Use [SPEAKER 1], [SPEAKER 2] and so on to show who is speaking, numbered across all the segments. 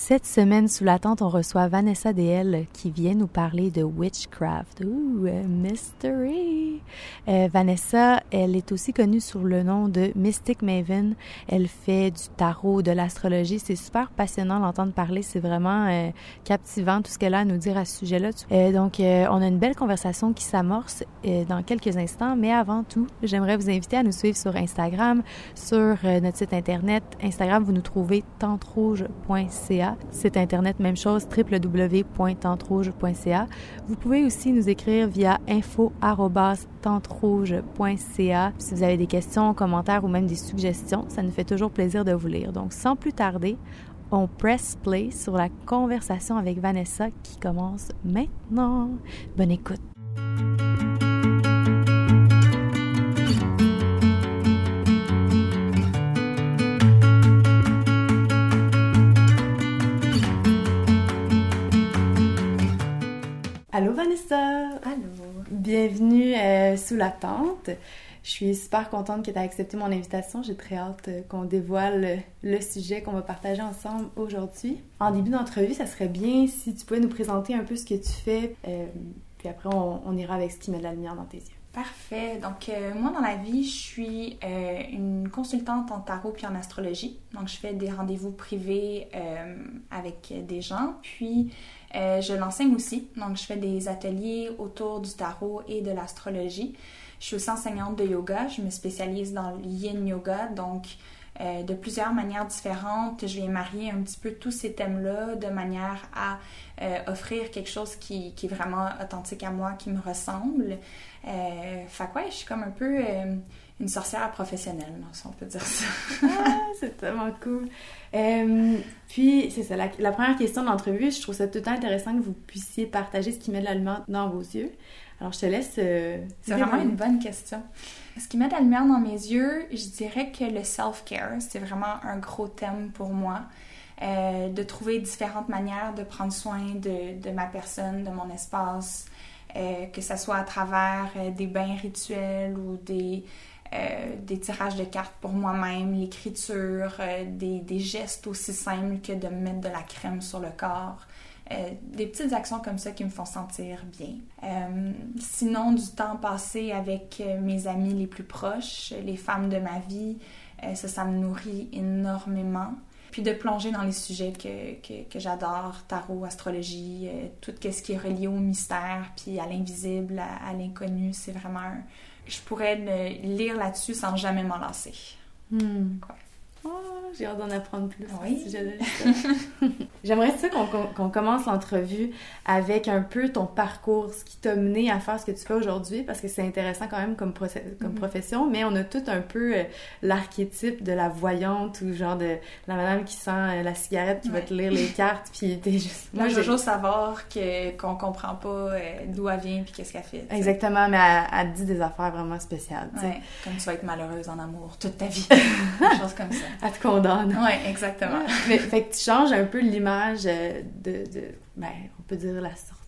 [SPEAKER 1] Cette semaine, sous la tente, on reçoit Vanessa DL qui vient nous parler de witchcraft. Ouh, euh, mystery! Euh, Vanessa, elle est aussi connue sous le nom de Mystic Maven. Elle fait du tarot, de l'astrologie. C'est super passionnant d'entendre parler. C'est vraiment euh, captivant tout ce qu'elle a à nous dire à ce sujet-là. donc, on a une belle conversation qui s'amorce dans quelques instants. Mais avant tout, j'aimerais vous inviter à nous suivre sur Instagram, sur notre site internet. Instagram, vous nous trouvez tentrouge.ca Site internet, même chose, www.tentrouge.ca. Vous pouvez aussi nous écrire via info.tentrouge.ca. Si vous avez des questions, commentaires ou même des suggestions, ça nous fait toujours plaisir de vous lire. Donc, sans plus tarder, on press play sur la conversation avec Vanessa qui commence maintenant. Bonne écoute. Allô Vanessa!
[SPEAKER 2] Allô!
[SPEAKER 1] Bienvenue euh, sous la tente. Je suis super contente que tu aies accepté mon invitation. J'ai très hâte euh, qu'on dévoile le sujet qu'on va partager ensemble aujourd'hui. En début d'entrevue, ça serait bien si tu pouvais nous présenter un peu ce que tu fais, euh, puis après on, ira avec ce qui met de la lumière dans tes yeux.
[SPEAKER 2] Parfait. Donc, moi, dans la vie, je suis une consultante en tarot puis en astrologie. Donc, je fais des rendez-vous privés avec des gens. Puis, euh, je l'enseigne aussi, donc je fais des ateliers autour du tarot et de l'astrologie. Je suis aussi enseignante de yoga, je me spécialise dans le yin yoga, donc euh, de plusieurs manières différentes. Je vais marier un petit peu tous ces thèmes-là de manière à euh, offrir quelque chose qui, est vraiment authentique à moi, qui me ressemble. Euh, fait quoi, je suis comme un peu une sorcière professionnelle, si on peut dire ça.
[SPEAKER 1] ah, c'est tellement cool. Euh, puis, c'est ça, la, première question de l'entrevue, je trouve ça tout le temps intéressant que vous puissiez partager ce qui met de la lumière dans vos yeux. Alors, je te laisse. Euh,
[SPEAKER 2] c'est vraiment une bonne question. Ce qui met de la lumière dans mes yeux, je dirais que le self-care, c'est vraiment un gros thème pour moi. Euh, de trouver différentes manières de prendre soin de, de ma personne, de mon espace, que ce soit à travers des bains rituels ou des, euh, des tirages de cartes pour moi-même, l'écriture, euh, des, gestes aussi simples que de mettre de la crème sur le corps. Euh, des petites actions comme ça qui me font sentir bien. sinon, du temps passé avec mes amis les plus proches, les femmes de ma vie, ça, ça me nourrit énormément. Puis de plonger dans les sujets que, que, que j'adore, tarot, astrologie, tout ce qui est relié au mystère, puis à l'invisible, à, à l'inconnu, c'est vraiment un, je pourrais lire là-dessus sans jamais m'en lasser.
[SPEAKER 1] Hmm. Oh, j'ai hâte d'en apprendre plus. Oui. J'aimerais ça qu'on commence l'entrevue avec un peu ton parcours, ce qui t'a mené à faire ce que tu fais aujourd'hui, parce que c'est intéressant quand même comme, comme mm-hmm. profession, mais on a tout un peu euh, l'archétype de la voyante ou genre de la madame qui sent euh, la cigarette, qui va te lire les cartes, puis t'es juste...
[SPEAKER 2] Moi, je veux juste savoir qu'on comprend pas euh, d'où elle vient puis qu'est-ce qu'elle fait.
[SPEAKER 1] Exactement, mais elle, dit des affaires vraiment spéciales.
[SPEAKER 2] comme tu vas être malheureuse en amour toute ta vie. des choses comme ça.
[SPEAKER 1] Elle te condamne.
[SPEAKER 2] Oui, exactement.
[SPEAKER 1] Mais, fait que tu changes un peu l'image de, de, ben, on peut dire la sorcière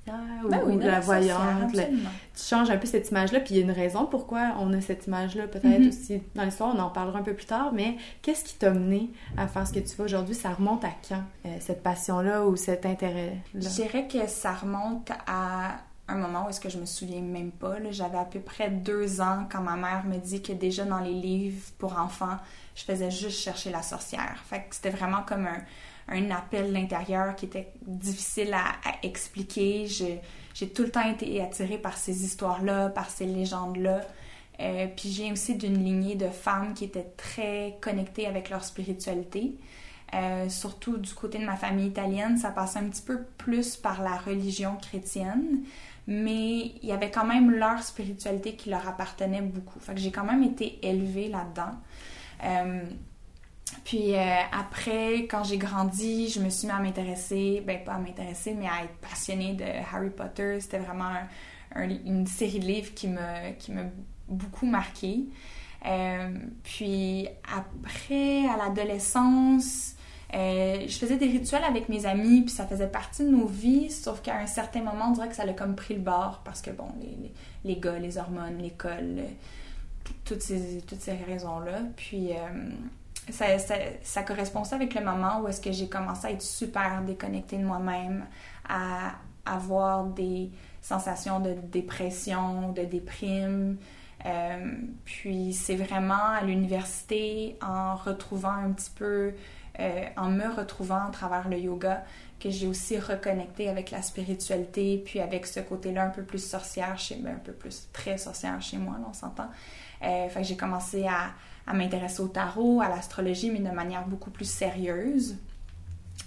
[SPEAKER 1] ou, ben de la, voyante. tu changes un peu cette image-là, puis il y a une raison pourquoi on a cette image-là, peut-être mm-hmm. aussi dans l'histoire, on en parlera un peu plus tard, mais qu'est-ce qui t'a mené à faire ce que tu fais aujourd'hui? Ça remonte à quand, euh, cette passion-là ou cet intérêt-là?
[SPEAKER 2] Je dirais que ça remonte à un moment où est-ce que je me souviens même pas. J'avais à peu près deux ans quand ma mère me dit que déjà dans les livres pour enfants, je faisais juste chercher la sorcière. Fait c'était vraiment comme un, un appel l'intérieur qui était difficile à, expliquer. J'ai tout le temps été attirée par ces histoires-là, par ces légendes-là. Euh, puis j'ai aussi d'une lignée de femmes qui étaient très connectées avec leur spiritualité. Euh, surtout du côté de ma famille italienne, ça passait un petit peu plus par la religion chrétienne, mais il y avait quand même leur spiritualité qui leur appartenait beaucoup. Fait que j'ai quand même été élevée là-dedans. Euh, puis euh, après, quand j'ai grandi, je me suis mis à m'intéresser, ben pas à m'intéresser, mais à être passionnée de Harry Potter. C'était vraiment une série de livres qui m'a qui beaucoup marqué. Euh, puis après, à l'adolescence, euh, je faisais des rituels avec mes amis, puis ça faisait partie de nos vies, sauf qu'à un certain moment, on dirait que ça a comme pris le bord, parce que bon, les, les, gars, les hormones, l'école, toutes ces, toutes ces raisons-là. Puis ça, ça, ça correspond ça avec le moment où est-ce que j'ai commencé à être super déconnectée de moi-même, à avoir des sensations de dépression, de déprime. Euh, puis c'est vraiment à l'université, en retrouvant un petit peu, euh, en me retrouvant à travers le yoga, que j'ai aussi reconnecté avec la spiritualité, puis avec ce côté-là un peu plus sorcière chez moi, un peu plus très sorcière chez moi, on s'entend. Euh, fait que j'ai commencé à, m'intéresser au tarot, à l'astrologie, mais de manière beaucoup plus sérieuse,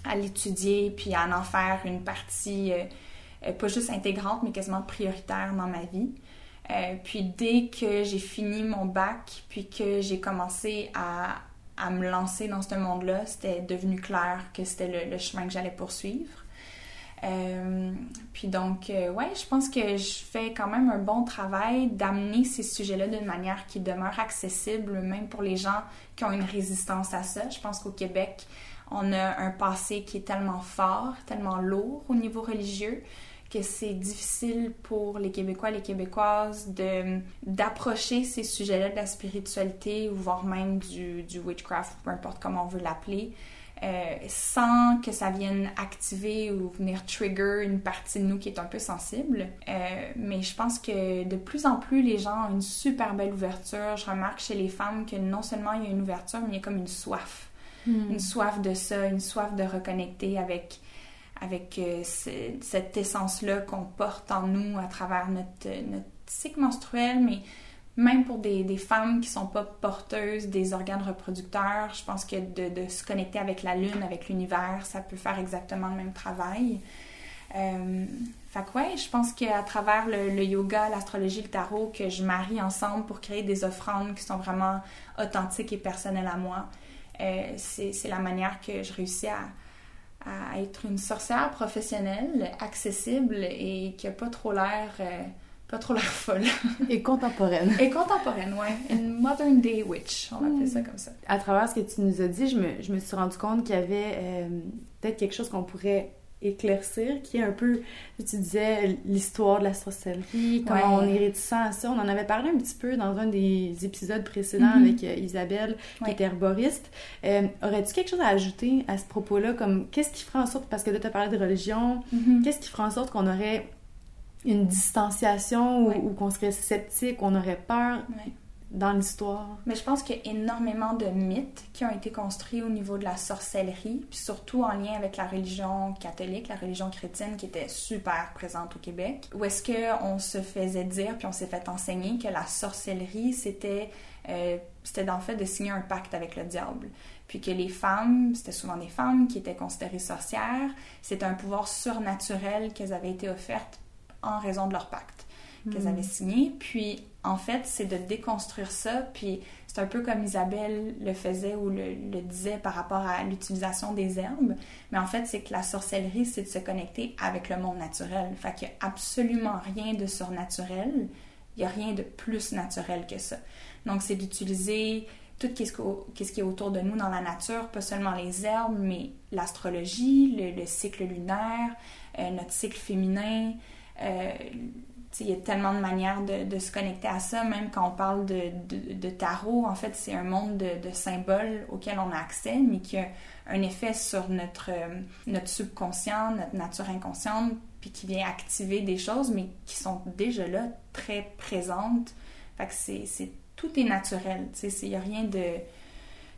[SPEAKER 2] à l'étudier, puis à en faire une partie euh, pas juste intégrante, mais quasiment prioritaire dans ma vie. Puis dès que j'ai fini mon bac, puis que j'ai commencé à, à, me lancer dans ce monde-là, c'était devenu clair que c'était le, chemin que j'allais poursuivre. Euh, puis donc, ouais, je pense que je fais quand même un bon travail d'amener ces sujets-là d'une manière qui demeure accessible, même pour les gens qui ont une résistance à ça. Je pense qu'au Québec, on a un passé qui est tellement fort, tellement lourd au niveau religieux, que c'est difficile pour les Québécois et les Québécoises de, d'approcher ces sujets-là de la spiritualité ou voire même du, du witchcraft, peu importe comment on veut l'appeler, euh, sans que ça vienne activer ou venir trigger une partie de nous qui est un peu sensible. Euh, mais je pense que de plus en plus, les gens ont une super belle ouverture. Je remarque chez les femmes que non seulement il y a une ouverture, mais il y a comme une soif. Hmm. Une soif de ça, une soif de reconnecter avec avec euh, cette essence-là qu'on porte en nous à travers notre, notre cycle menstruel, mais même pour des, femmes qui sont pas porteuses des organes reproducteurs, je pense que de, se connecter avec la lune, avec l'univers, ça peut faire exactement le même travail. Euh, fait que je pense qu'à travers le, le yoga, l'astrologie, le tarot, que je marie ensemble pour créer des offrandes qui sont vraiment authentiques et personnelles à moi, euh, c'est la manière que je réussis à, à être une sorcière professionnelle, accessible et qui a pas trop l'air euh, pas trop l'air folle.
[SPEAKER 1] Et contemporaine.
[SPEAKER 2] Et contemporaine, ouais. Une modern day witch, on va appeler ça comme ça.
[SPEAKER 1] À travers ce que tu nous as dit, je me, je me suis rendu compte qu'il y avait euh, peut-être quelque chose qu'on pourrait éclaircir, qui est un peu, tu disais, l'histoire de la sorcellerie, comment on est réticent à ça. On en avait parlé un petit peu dans un des épisodes précédents mm-hmm. avec euh, Isabelle, qui était herboriste. Euh, aurais-tu quelque chose à ajouter à ce propos-là, comme qu'est-ce qui ferait en sorte, parce que là, tu as parlé de religion, mm-hmm. qu'est-ce qui ferait en sorte qu'on aurait une distanciation ou, qu'on serait sceptique, qu'on aurait peur? Dans l'histoire.
[SPEAKER 2] Mais je pense qu'il y a énormément de mythes qui ont été construits au niveau de la sorcellerie, puis surtout en lien avec la religion catholique, la religion chrétienne qui était super présente au Québec. Où est-ce qu'on se faisait dire, puis on s'est fait enseigner que la sorcellerie, c'était euh, c'était en fait de signer un pacte avec le diable. Puis que les femmes, c'était souvent des femmes qui étaient considérées sorcières, c'était un pouvoir surnaturel qu'elles avaient été offertes en raison de leur pacte qu'elles avaient hmm. signé. Puis en fait, c'est de déconstruire ça. Puis c'est un peu comme Isabelle le faisait ou le, disait par rapport à l'utilisation des herbes. Mais en fait, c'est que la sorcellerie, c'est de se connecter avec le monde naturel. Fait qu'il n'y a absolument rien de surnaturel. Il n'y a rien de plus naturel que ça. Donc, c'est d'utiliser tout ce qui est autour de nous dans la nature, pas seulement les herbes, mais l'astrologie, le, cycle lunaire, euh, notre cycle féminin, euh, il y a tellement de manières de, se connecter à ça, même quand on parle de, tarot, en fait, c'est un monde de, symboles auxquels on a accès, mais qui a un effet sur notre, euh, notre subconscient, notre nature inconsciente, puis qui vient activer des choses, mais qui sont déjà là, très présentes. Fait que c'est, tout est naturel, il n'y a rien de...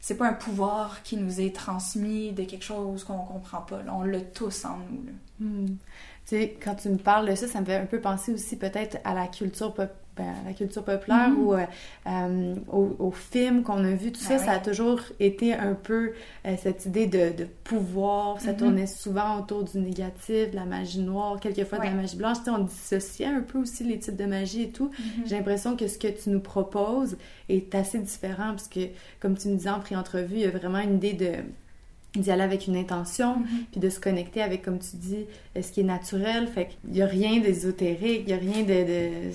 [SPEAKER 2] C'est pas un pouvoir qui nous est transmis de quelque chose qu'on comprend pas. on l'a tous en nous.
[SPEAKER 1] Hmm. Tu sais, quand tu me parles de ça, ça me fait un peu penser aussi peut-être à la culture pop, ben, la culture populaire mm-hmm. ou euh, euh, aux, films qu'on a vus. Tout ça, ah ça a toujours été un peu euh, cette idée de, de pouvoir. Ça mm-hmm. tournait souvent autour du négatif, de la magie noire, quelquefois de la magie blanche. Tu sais, on dissociait un peu aussi les types de magie et tout. Mm-hmm. J'ai l'impression que ce que tu nous proposes est assez différent parce que, comme tu me disais en pré-entrevue, il y a vraiment une idée de d'y aller avec une intention, mm-hmm. puis de se connecter avec, comme tu dis, ce qui est naturel. Fait qu'il n'y a rien d'ésotérique, il n'y a rien de,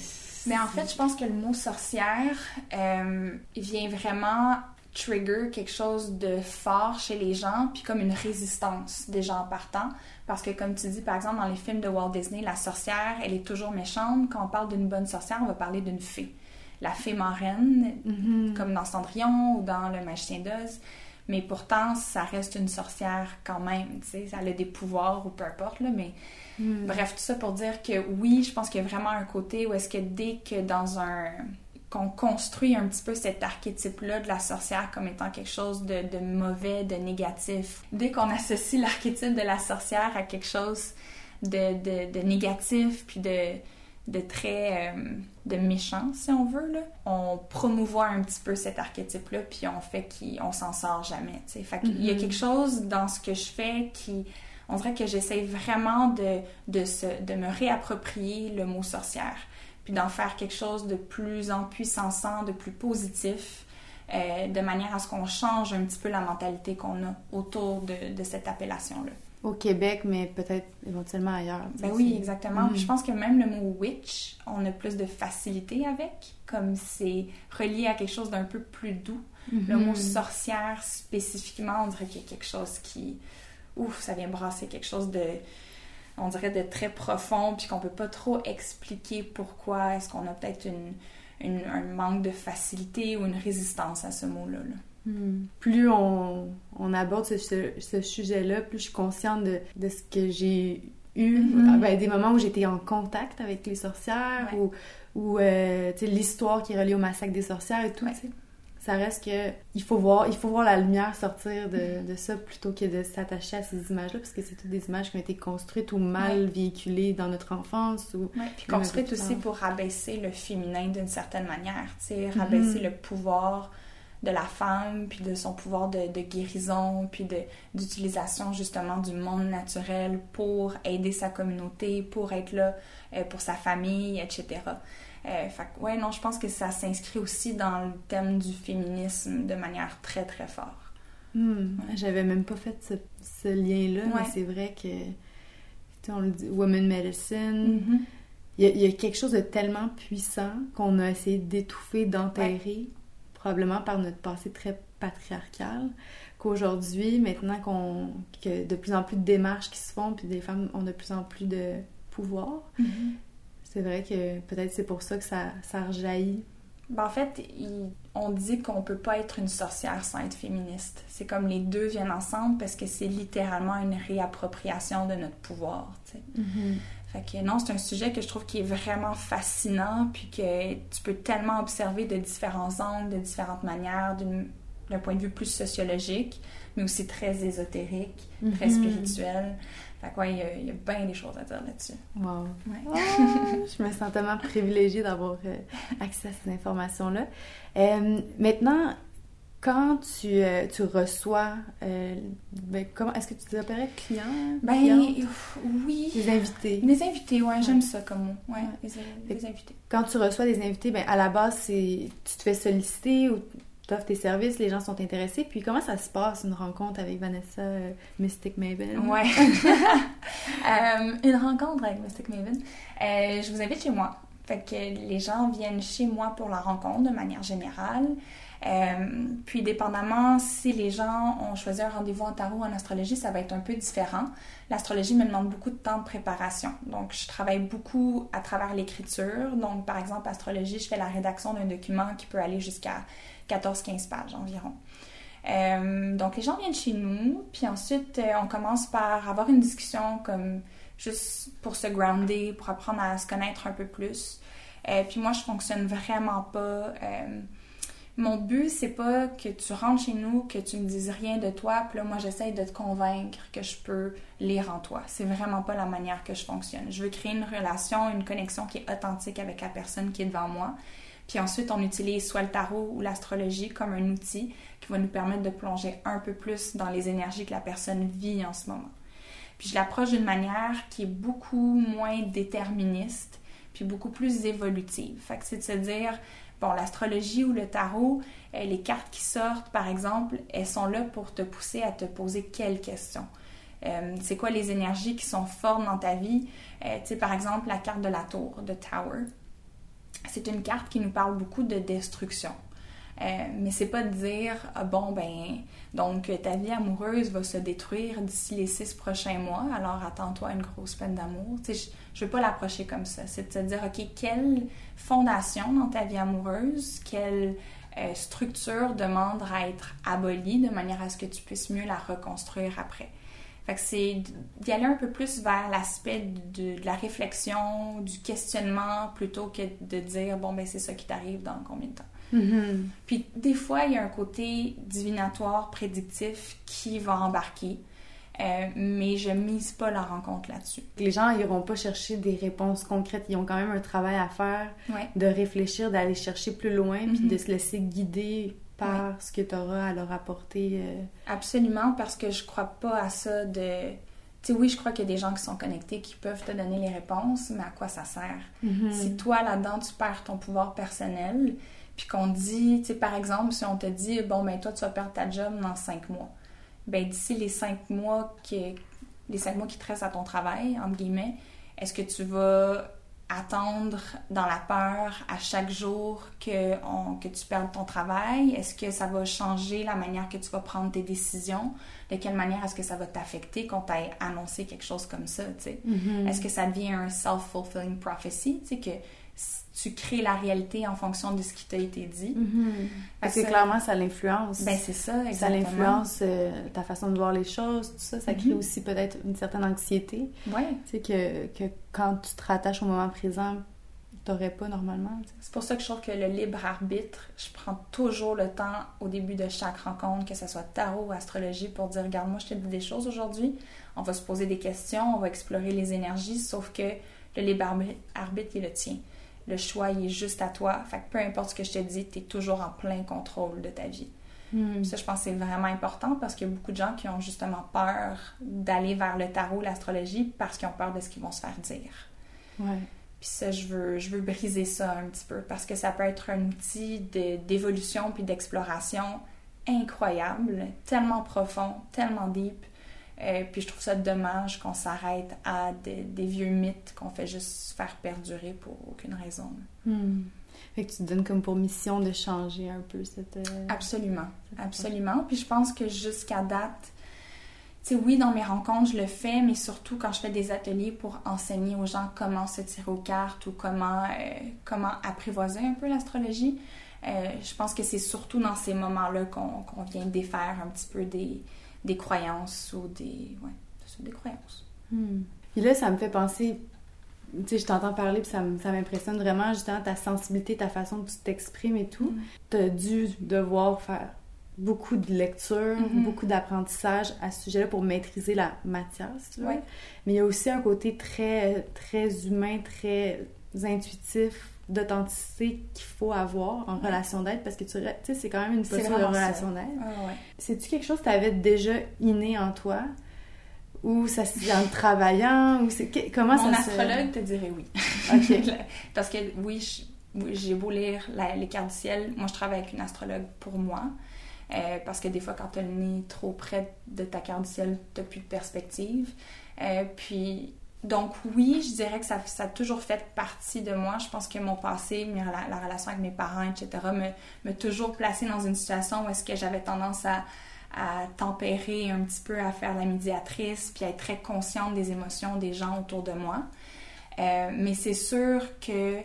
[SPEAKER 2] Mais en fait, je pense que le mot sorcière euh, vient vraiment trigger quelque chose de fort chez les gens, puis comme une résistance des gens partant. Parce que comme tu dis, par exemple, dans les films de Walt Disney, la sorcière, elle est toujours méchante. Quand on parle d'une bonne sorcière, on va parler d'une fée. La fée marraine, mm-hmm. comme dans Cendrillon ou dans Le Magicien d'Oz. Mais pourtant, ça reste une sorcière quand même, tu sais, elle a des pouvoirs ou peu importe, là, mais
[SPEAKER 1] Hmm.
[SPEAKER 2] bref, tout ça pour dire que oui, je pense qu'il y a vraiment un côté où est-ce que dès que dans un qu'on construit un petit peu cet archétype-là de la sorcière comme étant quelque chose de, de mauvais, de négatif. Dès qu'on associe l'archétype de la sorcière à quelque chose de, de, de négatif, puis de, de très euh, de méchant, si on veut, là, on promouvoit un petit peu cet archétype-là, puis on fait qu'on s'en sort jamais. tu sais. Fait qu'il y a
[SPEAKER 1] Mhm.
[SPEAKER 2] quelque chose dans ce que je fais qui... On dirait que j'essaie vraiment de, de, se- de me réapproprier le mot sorcière, puis d'en faire quelque chose de plus en puissant, de plus positif, euh, de manière à ce qu'on change un petit peu la mentalité qu'on a autour de, de cette appellation-là.
[SPEAKER 1] Au Québec, mais peut-être éventuellement ailleurs.
[SPEAKER 2] Ben oui, exactement. Puis Je pense que même le mot witch, on a plus de facilité avec, comme c'est relié à quelque chose d'un peu plus doux. Le mot sorcière spécifiquement, on dirait qu'il y a quelque chose qui, ouf, ça vient brasser quelque chose de, on dirait de très profond, puis qu'on peut pas trop expliquer pourquoi. Est-ce qu'on a peut-être une, une- un manque de facilité ou une résistance à ce mot-là. là.
[SPEAKER 1] Plus on, on aborde ce, ce- ce sujet-là, plus je suis consciente de, de ce que j'ai eu,
[SPEAKER 2] Mhm.
[SPEAKER 1] Ah, ben, des moments où j'étais en contact avec les sorcières
[SPEAKER 2] Ouais.
[SPEAKER 1] ou, ou euh, l'histoire qui est reliée au massacre des sorcières et tout.
[SPEAKER 2] Ouais.
[SPEAKER 1] Ça reste que il faut voir, il faut voir la lumière sortir de, de ça plutôt que de s'attacher à ces images-là, parce que c'est toutes des images qui ont été construites ou mal véhiculées dans notre enfance ou
[SPEAKER 2] puis
[SPEAKER 1] Même
[SPEAKER 2] construite
[SPEAKER 1] plus
[SPEAKER 2] aussi pour rabaisser le féminin d'une certaine manière, rabaisser
[SPEAKER 1] Mhm.
[SPEAKER 2] le pouvoir de la femme, puis de son pouvoir de, de guérison, puis d'utilisation justement du monde naturel pour aider sa communauté, pour être là euh, pour sa famille, etc. Euh, fait ouais, non, je pense que ça s'inscrit aussi dans le thème du féminisme de manière très, très forte.
[SPEAKER 1] Hmm, J'avais même pas fait ce, ce lien-là, mais c'est vrai que, on le dit, woman medicine,
[SPEAKER 2] Mhm.
[SPEAKER 1] il y, a, il y a quelque chose de tellement puissant qu'on a essayé d'étouffer, d'enterrer, probablement par notre passé très patriarcal, qu'aujourd'hui, maintenant qu'on que de plus en plus de démarches qui se font, puis des femmes ont de plus en plus de pouvoir,
[SPEAKER 2] Mhm.
[SPEAKER 1] c'est vrai que peut-être c'est pour ça que ça, ça rejaillit.
[SPEAKER 2] Ben, en fait, il- on dit qu'on peut pas être une sorcière sans être féministe. C'est comme les deux viennent ensemble parce que c'est littéralement une réappropriation de notre pouvoir. sais. Fait que non, c'est un sujet que je trouve qui est vraiment fascinant, puis que tu peux tellement observer de différents angles, de différentes manières, d'un point de vue plus sociologique, mais aussi très ésotérique, très
[SPEAKER 1] Mhm.
[SPEAKER 2] spirituel. Fait que ouais, il y a- il y, a bien des choses à dire là-dessus.
[SPEAKER 1] Wow.
[SPEAKER 2] Ouais.
[SPEAKER 1] Ah, je me sens tellement privilégiée d'avoir euh, accès à ces informations-là. Euh, maintenant, quand tu, euh, tu reçois, euh, ben, comment est-ce que tu t'appellerais client?
[SPEAKER 2] Ben, oui.
[SPEAKER 1] Des invités.
[SPEAKER 2] Les invités, ouais, j'aime
[SPEAKER 1] Ouais.
[SPEAKER 2] ça comme mot. Ouais,
[SPEAKER 1] Ouais.
[SPEAKER 2] Les, les invités.
[SPEAKER 1] Quand tu reçois des invités, ben, à la base, c'est tu te fais solliciter ou tu offres tes services, les gens sont intéressés. Puis comment ça se passe, une rencontre avec Vanessa euh, Mystic Maven?
[SPEAKER 2] Ouais. Une rencontre avec Mystic Maven. Je vous invite chez moi. Fait que les gens viennent chez moi pour la rencontre de manière générale. Euh, puis, dépendamment si les gens ont choisi un rendez-vous en tarot ou en astrologie, ça va être un peu différent. L'astrologie me demande beaucoup de temps de préparation. Donc, je travaille beaucoup à travers l'écriture. Donc, par exemple, astrologie, je fais la rédaction d'un document qui peut aller jusqu'à 14-15 pages environ. Euh, donc, les gens viennent chez nous, puis ensuite, euh, on commence par avoir une discussion comme juste pour se grounder, pour apprendre à se connaître un peu plus. Euh, puis moi, je fonctionne vraiment pas. Mon but, c'est pas que tu rentres chez nous, que tu me dises rien de toi, puis là, moi, j'essaye de te convaincre que je peux lire en toi. C'est vraiment pas la manière que je fonctionne. Je veux créer une relation, une connexion qui est authentique avec la personne qui est devant moi. Puis ensuite, on utilise soit le tarot ou l'astrologie comme un outil qui va nous permettre de plonger un peu plus dans les énergies que la personne vit en ce moment. Puis je l'approche d'une manière qui est beaucoup moins déterministe, puis beaucoup plus évolutive. Fait que c'est de se dire, bon, l'astrologie ou le tarot, euh, les cartes qui sortent, par exemple, elles sont là pour te pousser à te poser quelles questions. Euh, c'est quoi les énergies qui sont fortes dans ta vie? Euh, tu sais, par exemple, la carte de la tour, de Tower. C'est une carte qui nous parle beaucoup de destruction. Euh, mais c'est pas de dire, ah bon, ben, donc ta vie amoureuse va se détruire d'ici les six prochains mois, alors attends-toi une grosse peine d'amour. Je, je veux pas l'approcher comme ça. C'est de te dire, OK, quelle fondation dans ta vie amoureuse, quelle euh, structure demande à être abolie de manière à ce que tu puisses mieux la reconstruire après. Fait que c'est d'y aller un peu plus vers l'aspect de, la réflexion, du questionnement, plutôt que de dire, bon, ben c'est ça qui t'arrive dans combien de temps. Mm-hmm. Puis des fois, il y a un côté divinatoire, prédictif qui va embarquer. Euh, mais je mise pas la rencontre là-dessus.
[SPEAKER 1] Les gens iront pas chercher des réponses concrètes. Ils ont quand même un travail à faire, de réfléchir, d'aller chercher plus loin, puis mm-hmm. de se laisser guider par ce que tu auras à leur apporter. Euh.
[SPEAKER 2] Absolument, parce que je crois pas à ça de... Tu sais, oui, je crois qu'il y a des gens qui sont connectés qui peuvent te donner les réponses, mais à quoi ça sert? Mm-hmm. Si toi, là-dedans, tu perds ton pouvoir personnel, puis qu'on dit, tu sais, par exemple, si on te dit, bon, ben toi, tu vas perdre ta job dans cinq mois, ben d'ici les cinq mois qui, les cinq mois qui te restent à ton travail, entre guillemets, est-ce que tu vas attendre dans la peur à chaque jour que, que tu perdes ton travail? Est-ce que ça va changer la manière que tu vas prendre tes décisions? De quelle manière est-ce que ça va t'affecter quand tu annoncé quelque chose comme ça? Mm-hmm. Est-ce que ça devient un self-fulfilling prophecy? Que tu crées la réalité en fonction de ce qui t'a été dit.
[SPEAKER 1] Mm-hmm. Parce que clairement, ça l'influence.
[SPEAKER 2] Ben, c'est ça, exactement.
[SPEAKER 1] Ça l'influence euh, ta façon de voir les choses, tout ça. Ça crée mm-hmm. aussi peut-être une certaine anxiété.
[SPEAKER 2] Oui.
[SPEAKER 1] Tu sais, que, que quand tu te rattaches au moment présent, t'aurais pas normalement.
[SPEAKER 2] C'est pour ça que je trouve que le libre arbitre, je prends toujours le temps au début de chaque rencontre, que ce soit tarot ou astrologie, pour dire regarde, moi je t'ai dit des choses aujourd'hui, on va se poser des questions, on va explorer les énergies, sauf que le libre arbitre, il est le tien le choix il est juste à toi. Fait que peu importe ce que je te dis, tu es toujours en plein contrôle de ta vie. Hmm. Ça, je pense que c'est vraiment important parce qu'il y a beaucoup de gens qui ont justement peur d'aller vers le tarot, l'astrologie, parce qu'ils ont peur de ce qu'ils vont se faire dire.
[SPEAKER 1] Ouais.
[SPEAKER 2] Puis ça, je veux, je veux briser ça un petit peu parce que ça peut être un outil d'évolution puis d'exploration incroyable, tellement profond, tellement deep. Euh, puis je trouve ça dommage qu'on s'arrête à des vieux mythes qu'on fait juste faire perdurer pour aucune raison.
[SPEAKER 1] Hmm. Fait que tu te donnes comme pour mission de changer un peu cette... Euh,
[SPEAKER 2] absolument, absolument. Puis je pense que jusqu'à date, tu sais, oui, dans mes rencontres, je le fais, mais surtout quand je fais des ateliers pour enseigner aux gens comment se tirer aux cartes ou comment, euh, comment apprivoiser un peu l'astrologie, je pense que c'est surtout dans ces moments-là qu'on vient défaire un petit peu des des croyances ou des, ouais, des croyances.
[SPEAKER 1] Hmm. Et là, ça me fait penser, tu sais, je t'entends parler, puis ça m'impressionne vraiment, justement, ta sensibilité, ta façon dont tu t'exprimes et tout. Hmm. Tu as dû devoir faire beaucoup de lecture, hmm. beaucoup d'apprentissage à ce sujet-là pour maîtriser la matière, si tu veux. Mais il y a aussi un côté très, très humain, très intuitif d'authenticité qu'il faut avoir en relation d'aide parce que tu sais c'est quand même une posture de relation d'aide.
[SPEAKER 2] Ah,
[SPEAKER 1] C'est-tu quelque chose que tu avais déjà inné en toi ou ça se en travaillant ou c'est comment
[SPEAKER 2] Mon
[SPEAKER 1] ça
[SPEAKER 2] astrologue te dirait oui. parce que oui, j'ai beau lire les cartes du ciel, moi je travaille avec une astrologue pour moi. Euh, parce que des fois, quand tu as le nez trop près de ta carte du ciel, tu plus de perspective. Euh, puis, donc oui, je dirais que ça, a toujours fait partie de moi. Je pense que mon passé, la, relation avec mes parents, etc., me, toujours placé dans une situation où est-ce que j'avais tendance à, tempérer un petit peu, à faire la médiatrice, puis à être très consciente des émotions des gens autour de moi. Euh, mais c'est sûr que,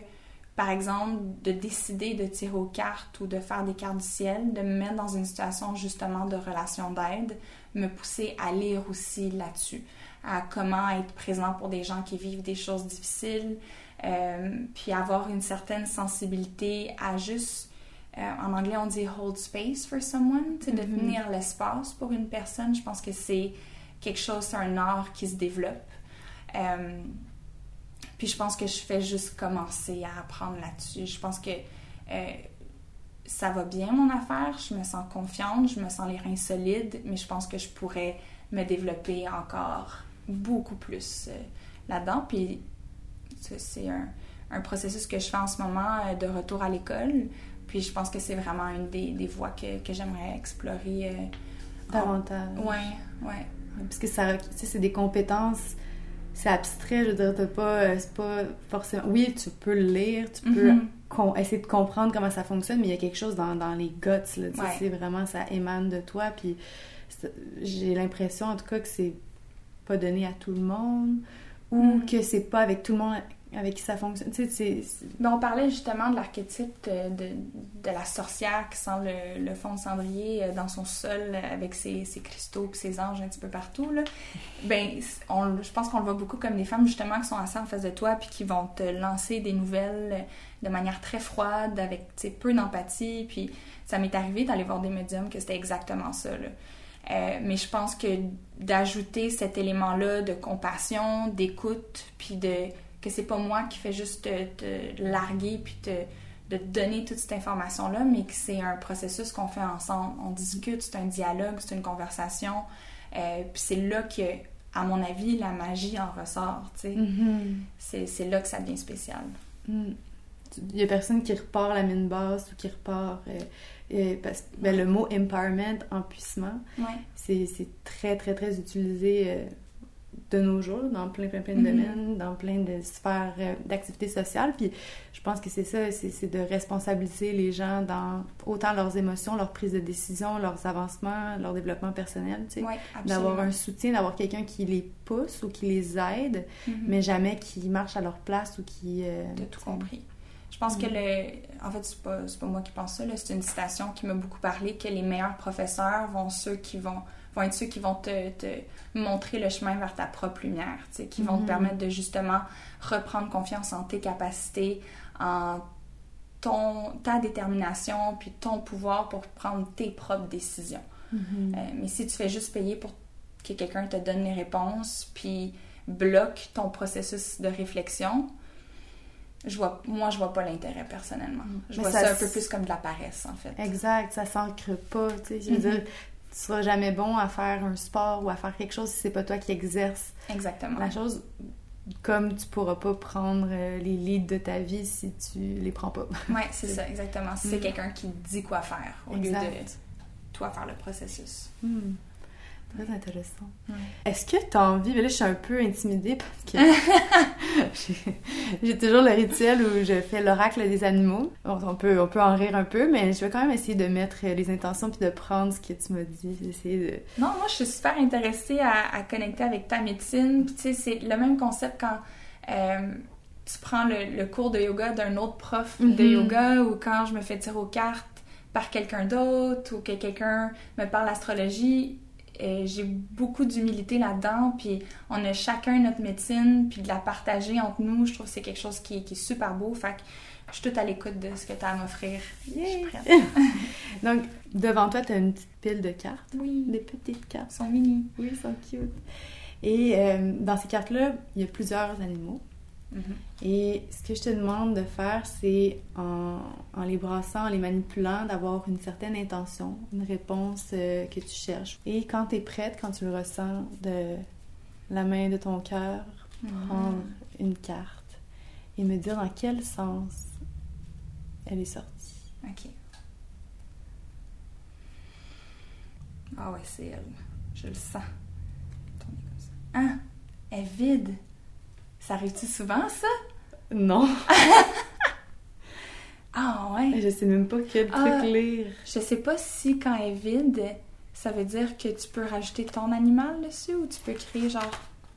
[SPEAKER 2] par exemple, de décider de tirer aux cartes ou de faire des cartes du ciel, de me mettre dans une situation justement de relation d'aide, me pousser à lire aussi là-dessus à comment être présent pour des gens qui vivent des choses difficiles, euh, puis avoir une certaine sensibilité à juste, euh, en anglais on dit hold space for someone, mm devenir l'espace pour une personne. Je pense que c'est quelque chose, c'est un art qui se développe. Euh, puis je pense que je fais juste commencer à apprendre là-dessus. Je pense que ça va bien mon affaire, je me sens confiante, je me sens les reins solides, mais je pense que je pourrais me développer encore beaucoup plus euh, là-dedans. Puis c'est un, processus que je fais en ce moment euh, de retour à l'école. Puis je pense que c'est vraiment une des, des voies que, que j'aimerais explorer. Euh,
[SPEAKER 1] Davantage.
[SPEAKER 2] Oui, ouais.
[SPEAKER 1] Parce que ça, c'est des compétences, c'est abstrait, je veux dire, t'as pas, c'est pas forcément... Oui, tu peux le lire, tu peux mm-hmm. essayer de comprendre comment ça fonctionne, mais il y a quelque chose dans, dans les guts, là, c'est vraiment, ça émane de toi, puis j'ai l'impression, en tout cas, que c'est pas donné à tout le monde ou mm. que c'est pas avec tout le monde avec qui ça fonctionne. Tu sais,
[SPEAKER 2] ben, on parlait justement de l'archétype de, de, la sorcière qui sent le, le, fond de cendrier euh, dans son sol avec ses, ses cristaux et ses anges un petit peu partout. Là. Ben, on, je pense qu'on le voit beaucoup comme des femmes justement qui sont assises en face de toi puis qui vont te lancer des nouvelles de manière très froide, avec peu d'empathie. Puis ça m'est arrivé d'aller voir des médiums que c'était exactement ça. Là. Euh, mais je pense que d'ajouter cet élément-là de compassion, d'écoute, puis de que c'est pas moi qui fais juste te, larguer puis te, de te donner toute cette information-là, mais que c'est un processus qu'on fait ensemble. On discute, c'est un dialogue, c'est une conversation. Euh, puis c'est là que, à mon avis, la magie en ressort. Mm-hmm. C'est là que ça devient spécial.
[SPEAKER 1] Mm. Il y a personne qui repart la mine basse ou qui repart. Euh, euh, parce, ben, le mot empowerment, empuissement,
[SPEAKER 2] ouais.
[SPEAKER 1] c'est très, très, très utilisé de nos jours, dans plein, plein, plein de mhm. domaines, dans plein de sphères euh, d'activités sociales. Puis je pense que c'est ça, c'est de responsabiliser les gens dans autant leurs émotions, leurs prises de décision, leurs avancements, leur développement personnel, tu sais. d'avoir un soutien, d'avoir quelqu'un qui les pousse ou qui les aide, mhm. mais jamais qui marche à leur place ou qui...
[SPEAKER 2] Euh, de tout compris. Je pense que mhm. le. En fait, c'est pas, pas moi qui pense ça, c'est une citation qui m'a beaucoup parlé que les meilleurs professeurs vont ceux qui vont vont être ceux qui vont te, te montrer le chemin vers ta propre lumière, qui vont te mhm. permettre de justement reprendre confiance en tes capacités, en ton, ta détermination, puis ton pouvoir pour prendre tes propres décisions. Mhm. Euh, mais si tu fais juste payer pour que quelqu'un te donne les réponses, puis bloque ton processus de réflexion, je vois, moi, je vois pas l'intérêt personnellement. Je vois ça, un peu plus comme de la paresse, en fait.
[SPEAKER 1] Exact, ça s'ancre pas, tu sais. Je veux mhm. dire, tu seras jamais bon à faire un sport ou à faire quelque chose si c'est pas toi qui exerces
[SPEAKER 2] exactement
[SPEAKER 1] la chose comme tu pourras pas prendre euh, les leads de ta vie si tu les prends pas.
[SPEAKER 2] Oui, c'est ça, exactement. Si c'est mm. quelqu'un qui dit quoi faire au lieu de toi faire le processus.
[SPEAKER 1] Mm. Très intéressant. Est-ce que tu as envie, mais là je suis un peu intimidée parce que j'ai toujours le rituel où je fais l'oracle des animaux. On peut, on peut en rire un peu, mais je vais quand même essayer de mettre les intentions puis de prendre ce que tu m'as dit. De...
[SPEAKER 2] Non, moi je suis super intéressée à, connecter avec ta médecine. Puis tu sais, c'est le même concept quand euh, tu prends le, cours de yoga d'un autre prof de mm-hmm. yoga ou quand je me fais tirer aux cartes par quelqu'un d'autre ou que quelqu'un me parle d'astrologie j'ai beaucoup d'humilité là-dedans, puis on a chacun notre médecine, puis de la partager entre nous, je trouve que c'est quelque chose qui, qui, est super beau. Fait que je suis toute à l'écoute de ce que tu as à m'offrir.
[SPEAKER 1] Donc, devant toi, tu as une petite pile de cartes.
[SPEAKER 2] Oui.
[SPEAKER 1] Des petites cartes.
[SPEAKER 2] Elles sont mini.
[SPEAKER 1] Oui, elles sont cute. Et euh, dans ces cartes-là, il y a plusieurs animaux. Mhm. Et ce que je te demande de faire, c'est en, les brassant, en les manipulant, d'avoir une certaine intention, une réponse euh, que tu cherches. Et quand tu es prête, quand tu le ressens de la main de ton cœur, mhm. prendre une carte et me dire dans quel sens elle est sortie.
[SPEAKER 2] Ok. Ah ouais, c'est elle. Je le sens. Ah, elle est vide. Ça arrive-tu souvent, ça?
[SPEAKER 1] Non.
[SPEAKER 2] ah ouais?
[SPEAKER 1] Je sais même pas quel truc ah, lire.
[SPEAKER 2] Je sais pas si quand elle est vide, ça veut dire que tu peux rajouter ton animal dessus ou tu peux créer genre...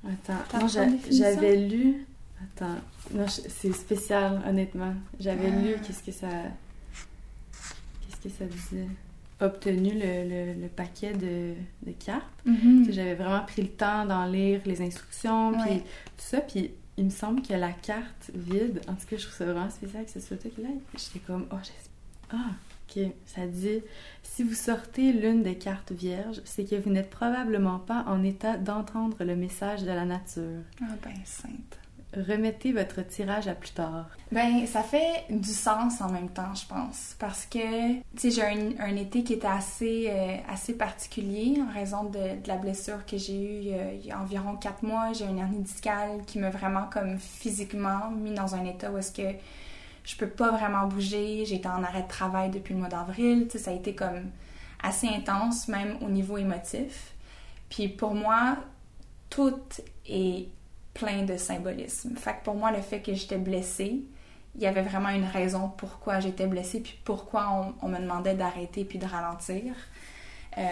[SPEAKER 1] Attends, j'avais lu... Attends, non, c'est spécial, honnêtement. J'avais lu ah. qu'est-ce que ça... Qu'est-ce que ça disait? obtenu le, le, paquet de, de cartes. Mm-hmm. J'avais vraiment pris le temps d'en lire les instructions, puis tout ça. Puis il me semble que la carte vide, en tout cas, je trouve ça vraiment spécial que ce soit toi qui l'aille. J'étais comme, oh, j'espère. Ah, ok. Ça dit, si vous sortez l'une des cartes vierges, c'est que vous n'êtes probablement pas en état d'entendre le message de la nature.
[SPEAKER 2] Ah, ben, sainte
[SPEAKER 1] remettez votre tirage à plus tard?
[SPEAKER 2] Ben, ça fait du sens en même temps, je pense. Parce que, tu sais, j'ai un, été qui était assez, euh, assez particulier en raison de, la blessure que j'ai eue il y a environ quatre mois. J'ai une hernie discale qui m'a vraiment, comme physiquement, mis dans un état où est-ce que je peux pas vraiment bouger. J'étais en arrêt de travail depuis le mois d'avril. Tu sais, ça a été comme assez intense, même au niveau émotif. Puis pour moi, tout est plein de symbolisme. Fait pour moi, le fait que j'étais blessée, il y avait vraiment une raison pourquoi j'étais blessée, puis pourquoi on, me demandait d'arrêter puis de ralentir. Euh,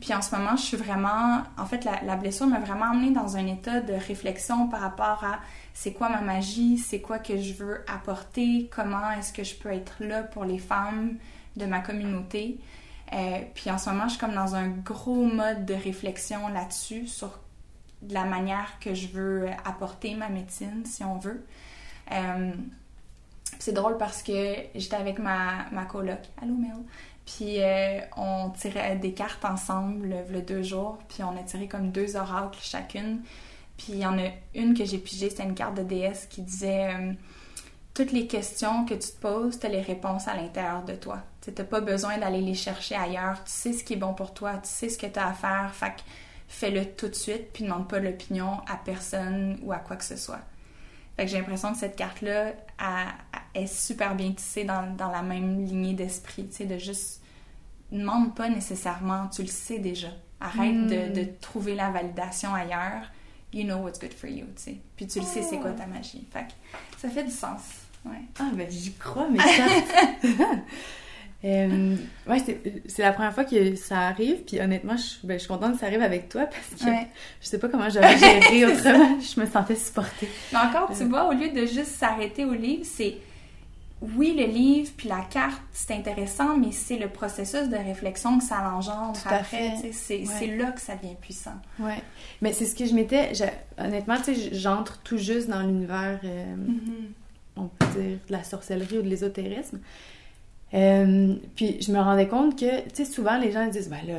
[SPEAKER 2] puis en ce moment, je suis vraiment. En fait, la, la blessure m'a vraiment amenée dans un état de réflexion par rapport à c'est quoi ma magie, c'est quoi que je veux apporter, comment est-ce que je peux être là pour les femmes de ma communauté. Euh, puis en ce moment, je suis comme dans un gros mode de réflexion là-dessus, sur la manière que je veux apporter ma médecine, si on veut. Euh, c'est drôle parce que j'étais avec ma, ma coloc. Allô, Mel? Puis euh, on tirait des cartes ensemble le deux jours, puis on a tiré comme deux oracles chacune. Puis il y en a une que j'ai pigée, c'était une carte de déesse qui disait euh, Toutes les questions que tu te poses, tu as les réponses à l'intérieur de toi. Tu n'as pas besoin d'aller les chercher ailleurs. Tu sais ce qui est bon pour toi, tu sais ce que tu as à faire. Fais-le tout de suite, puis demande pas l'opinion à personne ou à quoi que ce soit. Fait que j'ai l'impression que cette carte-là est super bien tissée dans, dans la même lignée d'esprit, tu sais, de juste demande pas nécessairement, tu le sais déjà. Arrête de, hmm. de, trouver la validation ailleurs. You know what's good for you, tu sais. Puis tu le sais, c'est quoi ta magie. Fait que ça fait du sens. Ouais.
[SPEAKER 1] Ah, ben j'y crois, mais ça. Euh, ouais, c'est la première fois que ça arrive, puis honnêtement, je, ben, je suis contente que ça arrive avec toi parce que je sais pas comment j'aurais géré autrement, je me sentais supportée.
[SPEAKER 2] Mais encore, tu euh. vois, au lieu de juste s'arrêter au livre, c'est oui, le livre puis la carte, c'est intéressant, mais c'est le processus de réflexion que ça engendre Tout après. C'est là que ça devient puissant.
[SPEAKER 1] Ouais. Mais c'est ce que je m'étais. Honnêtement, tu sais, j'entre tout juste dans l'univers, euh, mm-hmm. on peut dire, de la sorcellerie ou de l'ésotérisme. Euh, puis je me rendais compte que, tu sais, souvent les gens disent, ben là,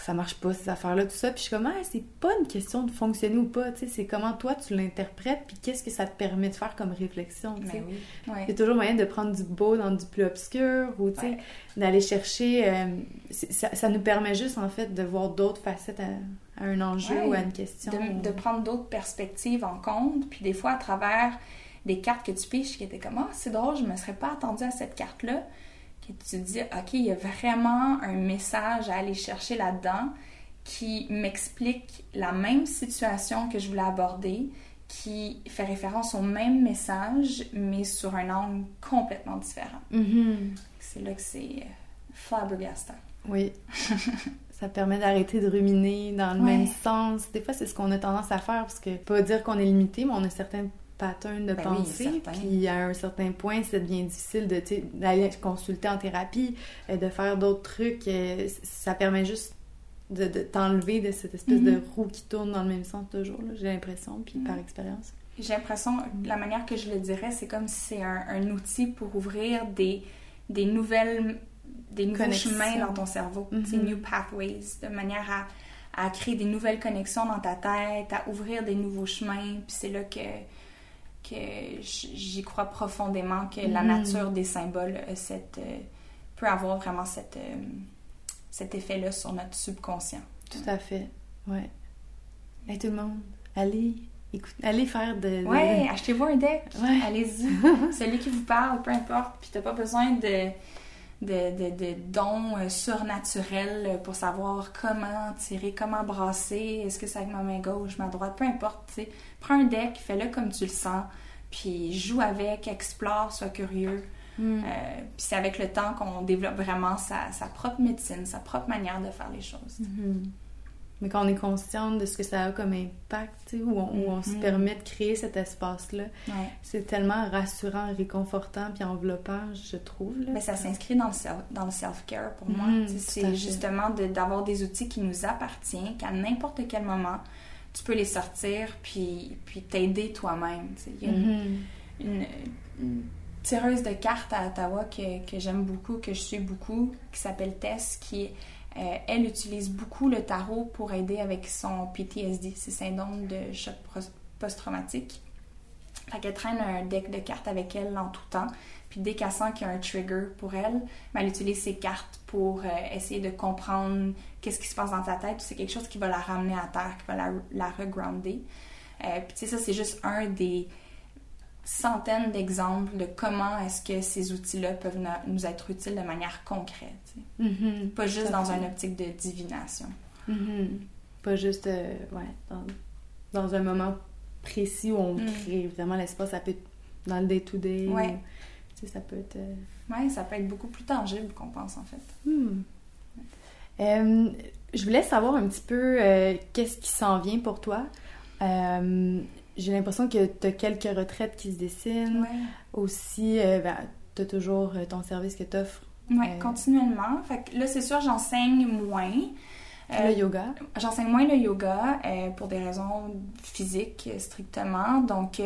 [SPEAKER 1] ça marche pas ces affaires-là, tout ça. Puis je suis comme, ah, c'est pas une question de fonctionner ou pas, tu sais, c'est comment toi tu l'interprètes, puis qu'est-ce que ça te permet de faire comme réflexion, tu sais. Ben Il y a toujours moyen de prendre du beau dans du plus obscur, ou tu sais, d'aller chercher. Euh, ça, nous permet juste, en fait, de voir d'autres facettes à, un enjeu ou à une question.
[SPEAKER 2] De, prendre d'autres perspectives en compte, puis des fois à travers des cartes que tu piches qui étaient comme, ah, c'est drôle, je me serais pas attendue à cette carte-là tu te dis, OK, il y a vraiment un message à aller chercher là-dedans qui m'explique la même situation que je voulais aborder, qui fait référence au même message, mais sur un angle complètement différent.
[SPEAKER 1] Mm-hmm.
[SPEAKER 2] C'est là que c'est flabbergastant.
[SPEAKER 1] Oui. ça permet d'arrêter de ruminer dans le même sens. Des fois, c'est ce qu'on a tendance à faire, parce que pas dire qu'on est limité, mais on a certains pattern de ben pensée. puis à un certain point, ça devient difficile de d'aller consulter en thérapie, euh, de faire d'autres trucs. Euh, ça permet juste de, t'enlever de cette espèce de mm-hmm. roue qui tourne dans le même sens toujours, j'ai l'impression, puis par mm-hmm. expérience.
[SPEAKER 2] J'ai l'impression, la manière que je le dirais, c'est comme si c'est un, outil pour ouvrir des, des nouvelles des nouveaux chemins dans ton cerveau, mm new pathways, de manière à, à créer des nouvelles connexions dans ta tête, à ouvrir des nouveaux chemins. Puis c'est là que que j'y crois profondément que la mm. nature des symboles cette, euh, peut avoir vraiment cette, euh, cet effet-là sur notre subconscient.
[SPEAKER 1] Tout à fait, ouais. Et tout le monde, allez, écoute, allez faire de...
[SPEAKER 2] Ouais, achetez-vous un deck, allez-y. Celui qui vous parle, peu importe, puis t'as pas besoin de de, de, dons euh, surnaturels pour savoir comment tirer, comment brasser, est-ce que c'est avec ma main gauche, ma droite, peu importe. Prends un deck, fais-le comme tu le sens, puis joue avec, explore, sois curieux. Hmm. Euh, puis c'est avec le temps qu'on développe vraiment sa, sa, propre médecine, sa propre manière de faire les choses.
[SPEAKER 1] Hmm. Mais quand on est consciente de ce que ça a comme impact, où on, où on se mm-hmm. permet de créer cet espace-là, c'est tellement rassurant, réconfortant puis enveloppant, je trouve.
[SPEAKER 2] Mais ça s'inscrit dans le self-care pour moi. Mm-hmm, c'est justement d'avoir des outils qui nous appartiennent, qu'à n'importe quel moment, tu peux les sortir puis, puis t'aider toi-même. Il y a une, mm-hmm. tireuse de cartes à Ottawa que, que j'aime beaucoup, que je suis beaucoup, qui s'appelle Tess, qui est euh, elle utilise beaucoup le tarot pour aider avec son PTSD, ses syndromes de choc post-traumatique. Fait qu'elle traîne un deck de cartes avec elle en tout temps. Puis dès qu'elle sent qu'il y a un trigger pour elle, ben, elle utilise ses cartes pour euh, essayer de comprendre qu'est-ce qui se passe dans sa tête. C'est quelque chose qui va la ramener à terre, qui va la, la regrounder. Euh, puis ça, c'est juste un des, centaines d'exemples de comment est-ce que ces outils-là peuvent nous être utiles de manière concrète.
[SPEAKER 1] Mm-hmm.
[SPEAKER 2] Pas juste dans une optique de divination.
[SPEAKER 1] Mm-hmm. Pas juste euh, ouais, dans, un moment précis où on mm. crée vraiment l'espace. Ça peut être dans le day-to-day.
[SPEAKER 2] Ouais.
[SPEAKER 1] ça peut être... Euh,
[SPEAKER 2] ouais, ça peut être beaucoup plus tangible qu'on pense en fait.
[SPEAKER 1] Hmm. Euh, Je voulais savoir un petit peu qu'est-ce qui s'en vient pour toi? Euh, j'ai l'impression que tu as quelques retraites qui se dessinent. Aussi, ben, tu as toujours ton service que tu offres.
[SPEAKER 2] Oui, continuellement. Fait que là, c'est sûr, j'enseigne moins.
[SPEAKER 1] le yoga?
[SPEAKER 2] J'enseigne moins le yoga pour des raisons physiques strictement. Donc,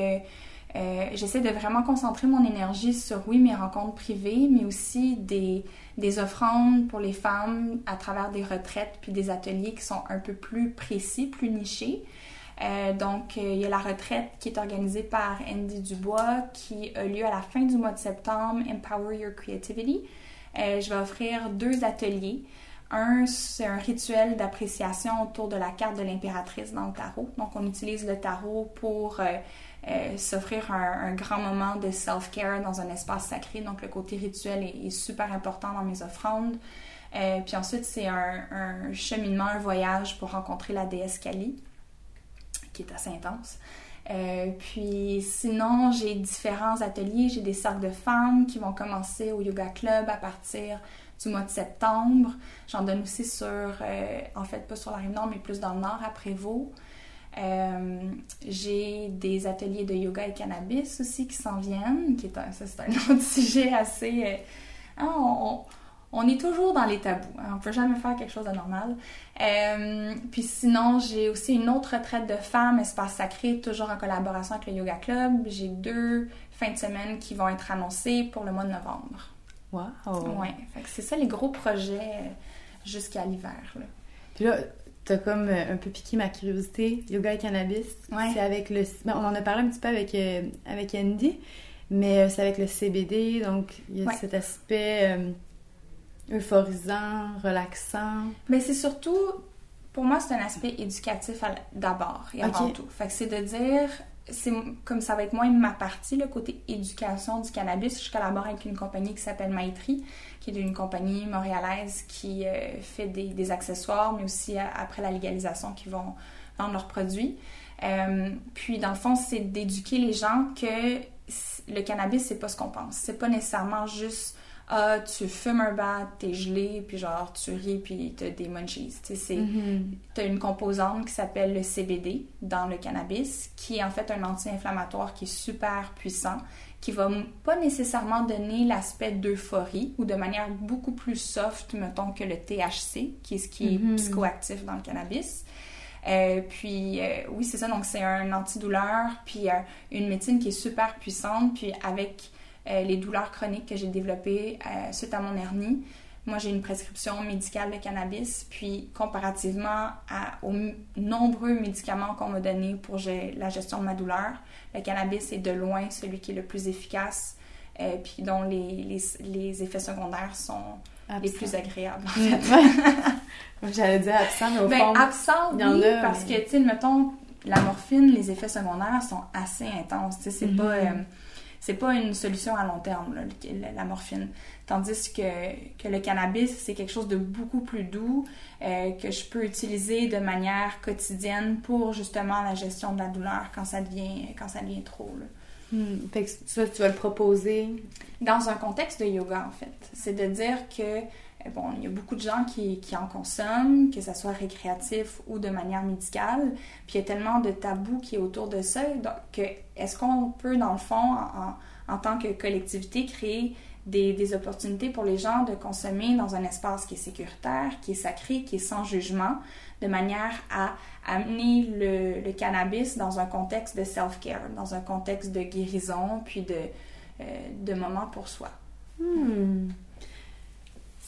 [SPEAKER 2] euh, j'essaie de vraiment concentrer mon énergie sur, oui, mes rencontres privées, mais aussi des, des offrandes pour les femmes à travers des retraites puis des ateliers qui sont un peu plus précis, plus nichés. Euh, donc, euh, il y a la retraite qui est organisée par Andy Dubois qui a lieu à la fin du mois de septembre, Empower Your Creativity. je vais offrir deux ateliers. Un, c'est un rituel d'appréciation autour de la carte de l'impératrice dans le tarot. Donc, on utilise le tarot pour euh, s'offrir un, grand moment de self-care dans un espace sacré. Donc, le côté rituel est, super important dans mes offrandes. Euh, puis ensuite, c'est un, cheminement, un voyage pour rencontrer la déesse Kali, qui est assez intense. Euh, puis sinon, j'ai différents ateliers. J'ai des cercles de femmes qui vont commencer au Yoga Club à partir du mois de septembre. J'en donne aussi sur, en fait, pas sur la rive nord, mais plus dans le nord, à Prévost. Euh, j'ai des ateliers de yoga et cannabis aussi qui s'en viennent, qui est un, ça c'est un autre sujet assez... Euh, hein, on, est toujours dans les tabous, hein, on peut jamais faire quelque chose de normal. Euh, puis sinon, j'ai aussi une autre retraite de femmes, espace sacré, toujours en collaboration avec le Yoga Club. J'ai deux fins de semaine qui vont être annoncées pour le mois de novembre.
[SPEAKER 1] Wow!
[SPEAKER 2] Ouais, c'est ça les gros projets jusqu'à l'hiver.
[SPEAKER 1] Puis là, t'as comme euh, un peu piqué ma curiosité. Yoga et cannabis. C'est avec le. Ben, on en a parlé un petit peu avec, euh, avec Andy, mais euh, c'est avec le CBD, donc il y a cet aspect euphorisant, relaxant.
[SPEAKER 2] Mais c'est surtout. Pour moi, c'est un aspect éducatif d'abord et avant tout. Fait que c'est de dire c'est comme ça va être moins ma partie, le côté éducation du cannabis. Je collabore avec une compagnie qui s'appelle Maitri, qui est une compagnie montréalaise qui euh, fait des, accessoires, mais aussi euh, après la légalisation, qui vont vendre leurs produits. Euh, puis dans le fond, c'est d'éduquer les gens que le cannabis, c'est pas ce qu'on pense. C'est pas nécessairement juste ah, tu fumes un bat, t'es gelé, puis genre, tu ris, puis t'as des munchies. Tu sais, mm-hmm. T'as une composante qui s'appelle le CBD dans le cannabis, qui est en fait un anti-inflammatoire qui est super puissant, qui va pas nécessairement donner l'aspect d'euphorie ou de manière beaucoup plus soft, mettons, que le THC, qui est ce qui est mm-hmm. psychoactif dans le cannabis. Euh, puis euh, oui, c'est ça, donc c'est un antidouleur, puis euh, une médecine qui est super puissante, puis avec les douleurs chroniques que j'ai développées euh, suite à mon hernie. Moi, j'ai une prescription médicale de cannabis, puis comparativement à, aux nombreux médicaments qu'on m'a donnés pour la gestion de ma douleur, le cannabis est de loin celui qui est le plus efficace, euh, puis dont les, les, effets secondaires sont les plus agréables, en fait.
[SPEAKER 1] J'allais dire absent, mais au
[SPEAKER 2] ben, fond, absent, oui, parce que, tu sais, mettons, la morphine, les effets secondaires sont assez intenses, tu sais, c'est pas... Mm-hmm c'est pas une solution à long terme, la, morphine. Tandis que, que le cannabis, c'est quelque chose de beaucoup plus doux euh, que je peux utiliser de manière quotidienne pour justement la gestion de la douleur quand ça devient, quand ça devient trop.
[SPEAKER 1] Hmm. Fait que ça, tu vas le proposer?
[SPEAKER 2] Dans un contexte de yoga, en fait. C'est de dire que bon, il y a beaucoup de gens qui, en consomment, que ce soit récréatif ou de manière médicale. Puis il y a tellement de tabous qui est autour de ça. Donc, est-ce qu'on peut, dans le fond, en, tant que collectivité, créer des, opportunités pour les gens de consommer dans un espace qui est sécuritaire, qui est sacré, qui est sans jugement, de manière à amener le, cannabis dans un contexte de self-care, dans un contexte de guérison, puis de, euh, de moment pour soi?
[SPEAKER 1] Hmm.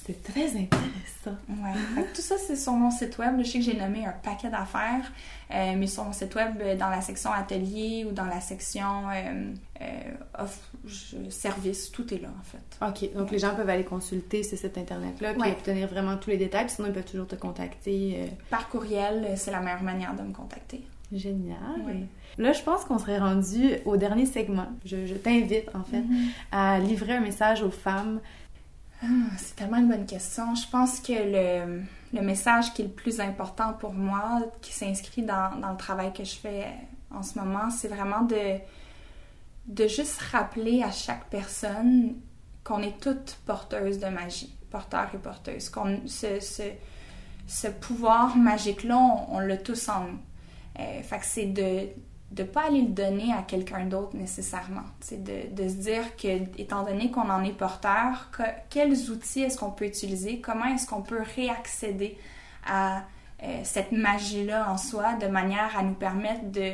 [SPEAKER 1] C'est très intéressant.
[SPEAKER 2] Ouais. tout ça, c'est sur mon site web. Je sais que j'ai nommé un paquet d'affaires, euh, mais sur mon site web, euh, dans la section atelier ou dans la section euh, offre, service, tout est là, en
[SPEAKER 1] fait. OK. Donc, les gens peuvent aller consulter ce site Internet-là puis obtenir vraiment tous les détails. Sinon, ils peuvent toujours te contacter.
[SPEAKER 2] Par courriel, c'est la meilleure manière de me contacter.
[SPEAKER 1] Génial. Là, je pense qu'on serait rendu au dernier segment. Je, t'invite, en fait, mm-hmm. à livrer un message aux femmes
[SPEAKER 2] ah, c'est tellement une bonne question. Je pense que le, le, message qui est le plus important pour moi, qui s'inscrit dans, dans, le travail que je fais en ce moment, c'est vraiment de, de juste rappeler à chaque personne qu'on est toutes porteuses de magie, porteurs et porteuses. Qu'on, ce, ce, ce pouvoir magique-là, on, l'a tous en nous. Euh, fait que c'est de ne pas aller le donner à quelqu'un d'autre nécessairement. C'est de, de, se dire que, étant donné qu'on en est porteur, quels outils est-ce qu'on peut utiliser, comment est-ce qu'on peut réaccéder à euh, cette magie-là en soi de manière à nous permettre de,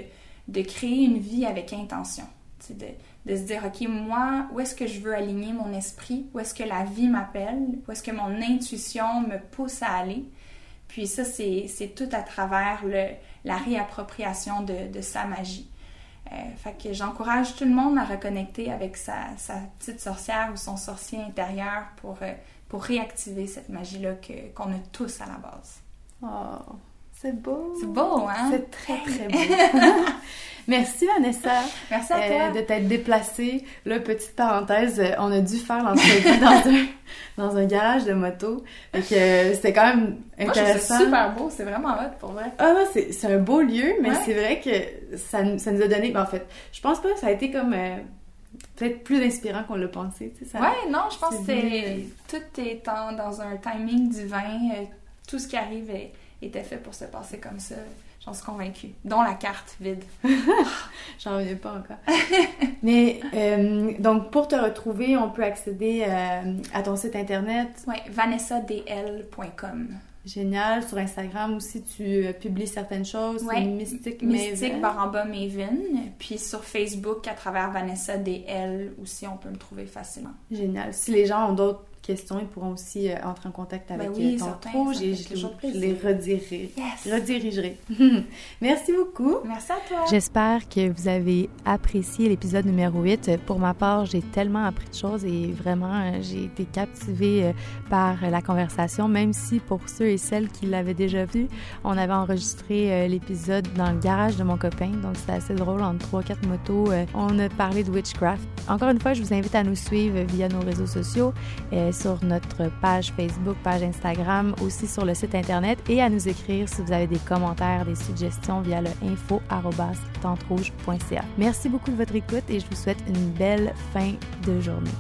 [SPEAKER 2] de créer une vie avec intention? De, de se dire, OK, moi, où est-ce que je veux aligner mon esprit? Où est-ce que la vie m'appelle? Où est-ce que mon intuition me pousse à aller? Puis ça, c'est tout à travers le, la réappropriation de, sa magie. Euh, fait que j'encourage tout le monde à reconnecter avec sa, sa, petite sorcière ou son sorcier intérieur pour, euh, pour réactiver cette magie-là qu'on a tous à la base.
[SPEAKER 1] Oh, c'est beau.
[SPEAKER 2] C'est beau, hein?
[SPEAKER 1] C'est très, très beau. Merci Vanessa.
[SPEAKER 2] Merci à toi. Euh,
[SPEAKER 1] de t'être déplacée. Là, petite parenthèse, euh, on a dû faire l'entrevue dans un, dans un garage de moto. Fait que euh, c'était quand même intéressant.
[SPEAKER 2] C'est super beau, c'est vraiment hot pour vrai.
[SPEAKER 1] Ah non, c'est un beau lieu, mais c'est vrai que ça, ça, nous a donné. Ben, en fait, je pense pas que ça a été comme. Peut-être plus inspirant qu'on l'a pensé, tu
[SPEAKER 2] sais. Ça, ouais, non, je pense que c'est. Tout est dans un timing divin. Tout ce qui arrive était fait pour se passer comme ça. J'en suis convaincue. Dont la carte vide.
[SPEAKER 1] J'en reviens pas encore. Mais euh, donc, pour te retrouver, on peut accéder euh, à ton site internet.
[SPEAKER 2] Oui, vanessadl.com.
[SPEAKER 1] Génial. Sur Instagram aussi, tu euh, publies certaines choses.
[SPEAKER 2] Oui. Mystique Mystique Baramba Maven. Puis sur Facebook, à travers Vanessa DL aussi, on peut me trouver facilement.
[SPEAKER 1] Génial. Si les gens ont d'autres questions, ils pourront aussi euh, entrer en contact ben avec
[SPEAKER 2] oui,
[SPEAKER 1] ton
[SPEAKER 2] pro.
[SPEAKER 1] Je, je, les redirigerai.
[SPEAKER 2] Yes.
[SPEAKER 1] redirigerai. Merci beaucoup.
[SPEAKER 2] Merci à toi.
[SPEAKER 1] J'espère que vous avez apprécié l'épisode numéro 8. Pour ma part, j'ai tellement appris de choses et vraiment, euh, j'ai été captivée euh, par la conversation, même si pour ceux et celles qui l'avaient déjà vu, on avait enregistré l'épisode dans le garage de mon copain. Donc, c'était assez drôle. Entre 3-4 motos, on a parlé de witchcraft. Encore une fois, je vous invite à nous suivre via nos réseaux sociaux sur notre page Facebook, page Instagram, aussi sur le site Internet et à nous écrire si vous avez des commentaires, des suggestions via le info.tentrouge.ca. Merci beaucoup de votre écoute et je vous souhaite une belle fin de journée.